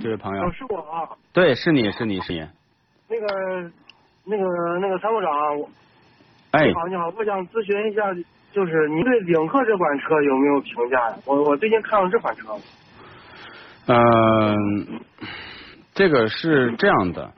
这位朋友，是我啊。对，是你是你是你。那个那个那个参谋长，我哎，你好你好，我想咨询一下，就是你对领克这款车有没有评价呀？我我最近看了这款车。嗯，这个是这样的，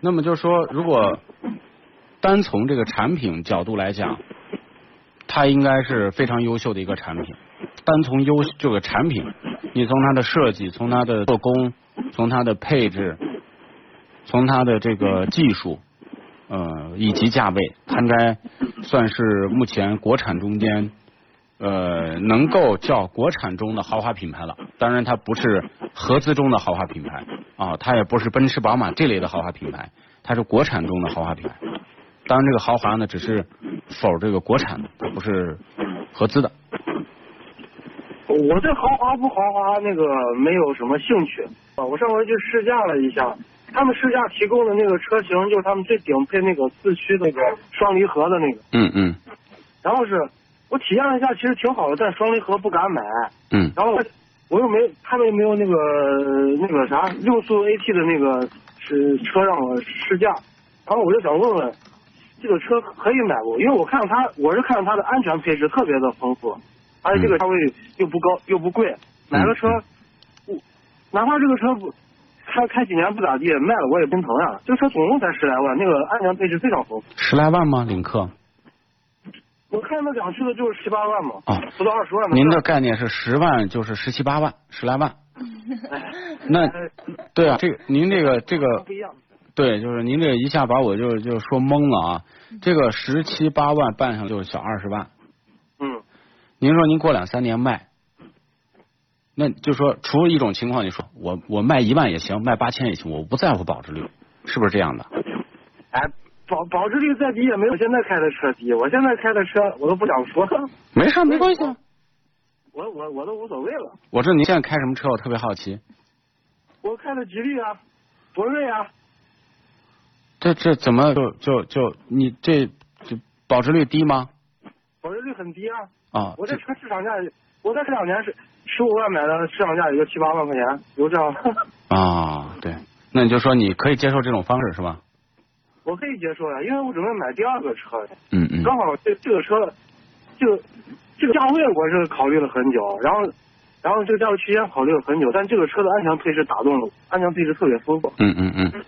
那么就是说，如果单从这个产品角度来讲，它应该是非常优秀的一个产品。单从优这个产品，你从它的设计，从它的做工。从它的配置，从它的这个技术，呃，以及价位，它应该算是目前国产中间，呃，能够叫国产中的豪华品牌了。当然，它不是合资中的豪华品牌啊，它也不是奔驰、宝马这类的豪华品牌，它是国产中的豪华品牌。当然，这个豪华呢，只是否这个国产的，它不是合资的。我对豪华不豪华那个没有什么兴趣啊！我上回去试驾了一下，他们试驾提供的那个车型就是他们最顶配那个四驱那个双离合的那个。嗯嗯。然后是我体验了一下，其实挺好的，但双离合不敢买。嗯。然后我又没，他们又没有那个那个啥六速 AT 的那个是车让我试驾，然后我就想问问，这个车可以买不？因为我看它，我是看它的安全配置特别的丰富。而且这个价位又不高又不贵，买个车，哪怕这个车不开开几年不咋地，卖了我也心疼呀。这个车总共才十来万，那个安全配置非常丰富。十来万吗？领克？我看那两驱的就是十八万嘛，不到二十万。您的概念是十万就是十七八万，十来万。那对啊，这个您这个这个不一样。对，就是您这一下把我就就说懵了啊！这个十七八万办上就是小二十万。您说您过两三年卖，那就说除了一种情况，你说我我卖一万也行，卖八千也行，我不在乎保值率，是不是这样的？哎，保保值率再低也没有现在开的车低，我现在开的车我都不想说。没事，没关系。我我我都无所谓了。我说您现在开什么车，我特别好奇。我开的吉利啊，博瑞啊。这这怎么就就就你这这保值率低吗？保值率很低啊。啊！我这车市场价，我在这两年是十五万买的，市场价也就七八万块钱，有这样。啊，对，那你就说你可以接受这种方式是吧？我可以接受呀，因为我准备买第二个车。嗯嗯。刚好这这个车，这个这个价位我是考虑了很久，然后然后这个价位区间考虑了很久，但这个车的安全配置打动了，安全配置特别丰富。嗯嗯嗯，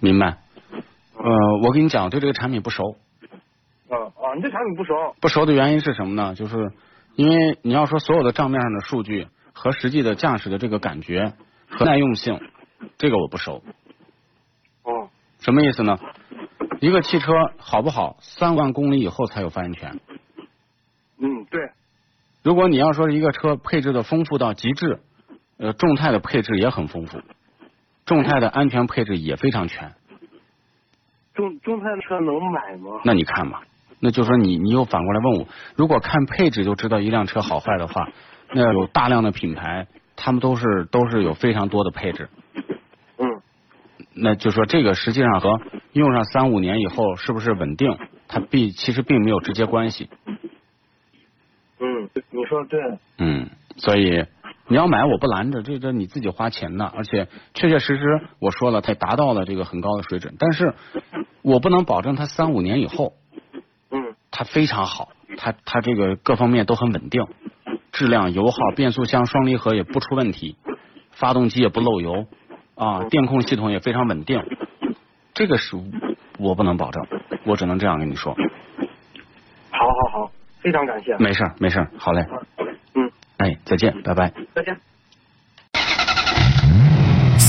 明白。呃，我跟你讲，对这个产品不熟。你这产品不熟，不熟的原因是什么呢？就是因为你要说所有的账面上的数据和实际的驾驶的这个感觉和耐用性，这个我不熟。哦。什么意思呢？一个汽车好不好，三万公里以后才有发言权。嗯，对。如果你要说一个车配置的丰富到极致，呃，众泰的配置也很丰富，众泰的安全配置也非常全。众众泰的车能买吗？那你看吧。那就说你，你又反过来问我，如果看配置就知道一辆车好坏的话，那有大量的品牌，他们都是都是有非常多的配置。嗯。那就说这个实际上和用上三五年以后是不是稳定，它并其实并没有直接关系。嗯，你说对。嗯，所以你要买我不拦着，这这你自己花钱呢，而且确确实实我说了，它达到了这个很高的水准，但是我不能保证它三五年以后。它非常好，它它这个各方面都很稳定，质量、油耗、变速箱、双离合也不出问题，发动机也不漏油啊，电控系统也非常稳定，这个是我不能保证，我只能这样跟你说。好好好，非常感谢。没事儿没事儿，好嘞，嗯，哎，再见，拜拜。再见。